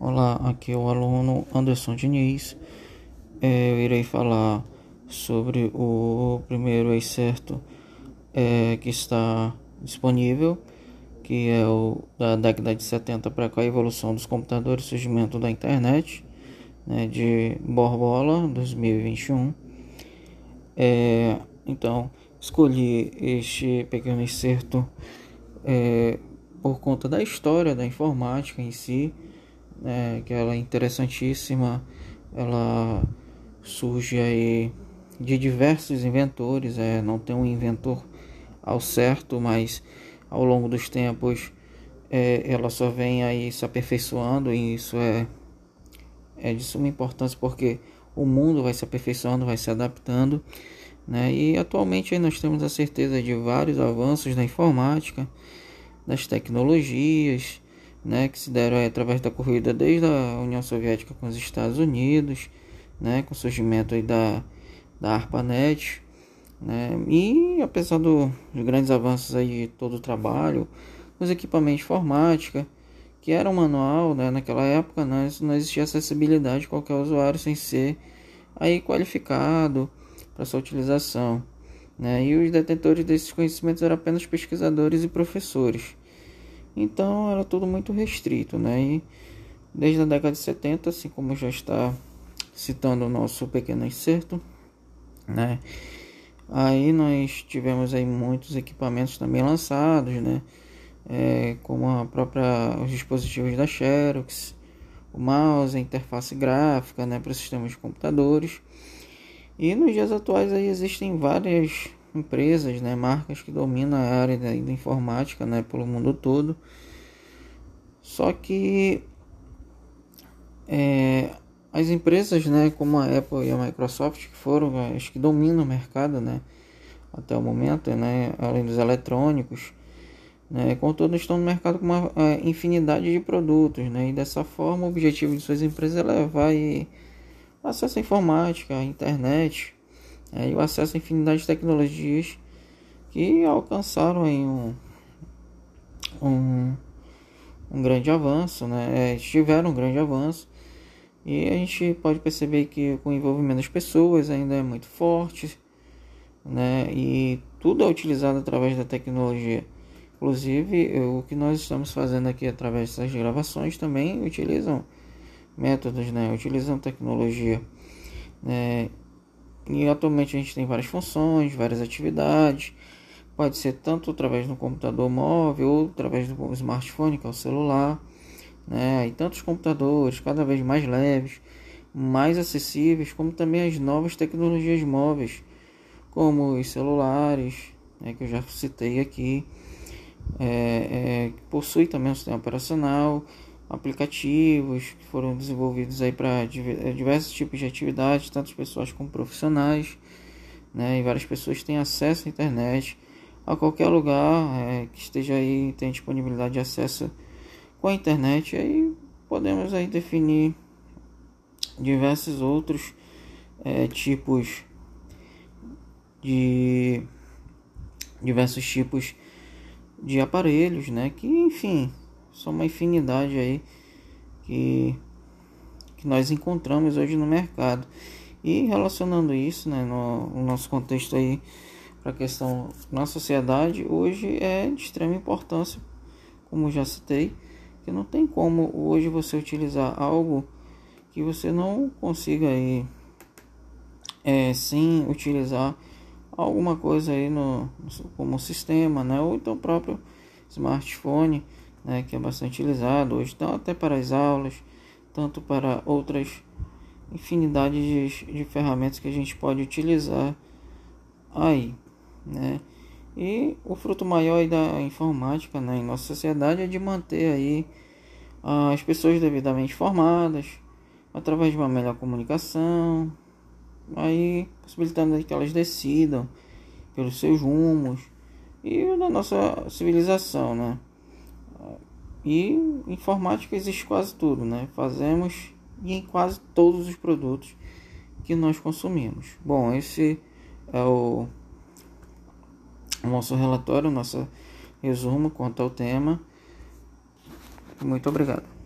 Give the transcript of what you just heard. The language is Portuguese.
Olá, aqui é o aluno Anderson Diniz. É, eu irei falar sobre o primeiro excerto é, que está disponível, que é o da década de 70 para cá, a evolução dos computadores, surgimento da internet, né, de Borbola, 2021. É, então, escolhi este pequeno excerto por conta da história da informática em si né, que ela é interessantíssima. Ela surge aí de diversos inventores, é, não tem um inventor ao certo, mas ao longo dos tempos é, ela só vem aí se aperfeiçoando e isso é, é de suma importância porque o mundo vai se aperfeiçoando, vai se adaptando, né? E atualmente aí nós temos a certeza de vários avanços na informática, das tecnologias, né, que se deram através da corrida desde a União Soviética com os Estados Unidos, né, com o surgimento da, da ARPANET, né, e apesar do, dos grandes avanços aí de todo o trabalho, os equipamentos de informática, que era um manual, né, naquela época né, não existia acessibilidade de qualquer usuário sem ser aí qualificado para sua utilização. Né, e os detentores desses conhecimentos eram apenas pesquisadores e professores. Então era tudo muito restrito, né? E desde a década de 70, assim como já está citando o nosso pequeno excerto, né? Aí nós tivemos aí muitos equipamentos também lançados, né? É, como a própria os dispositivos da Xerox, o mouse, a interface gráfica, né, para sistemas de computadores. E nos dias atuais aí existem várias empresas, né, marcas que dominam a área da, da informática, né, pelo mundo todo. Só que é, as empresas, né, como a Apple e a Microsoft, que foram as que dominam o mercado, né, até o momento, né, além dos eletrônicos, né, contudo estão no mercado com uma é, infinidade de produtos, né, e dessa forma o objetivo de suas empresas é levar e acesso à informática, à internet, é, e o acesso a infinidade de tecnologias que alcançaram aí um, um, um grande avanço, né? É, tiveram um grande avanço e a gente pode perceber que o envolvimento das pessoas ainda é muito forte, né? E tudo é utilizado através da tecnologia. Inclusive, o que nós estamos fazendo aqui através dessas gravações também utilizam métodos, né? Utilizam tecnologia, né? E atualmente a gente tem várias funções, várias atividades. Pode ser tanto através do computador móvel ou através do smartphone, que é o celular. Né? E tantos computadores cada vez mais leves, mais acessíveis, como também as novas tecnologias móveis, como os celulares, né, que eu já citei aqui. É, é, possui também um sistema operacional aplicativos que foram desenvolvidos aí para eh, diversos tipos de atividades, tanto pessoas como profissionais, né? E várias pessoas têm acesso à internet a qualquer lugar é, que esteja aí tem disponibilidade de acesso com a internet. Aí podemos aí definir diversos outros é, tipos de diversos tipos de aparelhos, né? Que enfim são uma infinidade aí que, que nós encontramos hoje no mercado. E relacionando isso, né, no, no nosso contexto aí para a questão na sociedade, hoje é de extrema importância, como já citei, que não tem como hoje você utilizar algo que você não consiga aí é, sim utilizar alguma coisa aí no como sistema, né, ou então próprio smartphone né, que é bastante utilizado hoje, então até para as aulas, tanto para outras infinidade de, de ferramentas que a gente pode utilizar aí, né? E o fruto maior da informática né, em nossa sociedade é de manter aí as pessoas devidamente formadas, através de uma melhor comunicação, aí possibilitando que elas decidam pelos seus rumos e da nossa civilização, né? E informática existe quase tudo, né? Fazemos em quase todos os produtos que nós consumimos. Bom, esse é o, nosso relatório, nosso resumo quanto ao tema. Muito obrigado.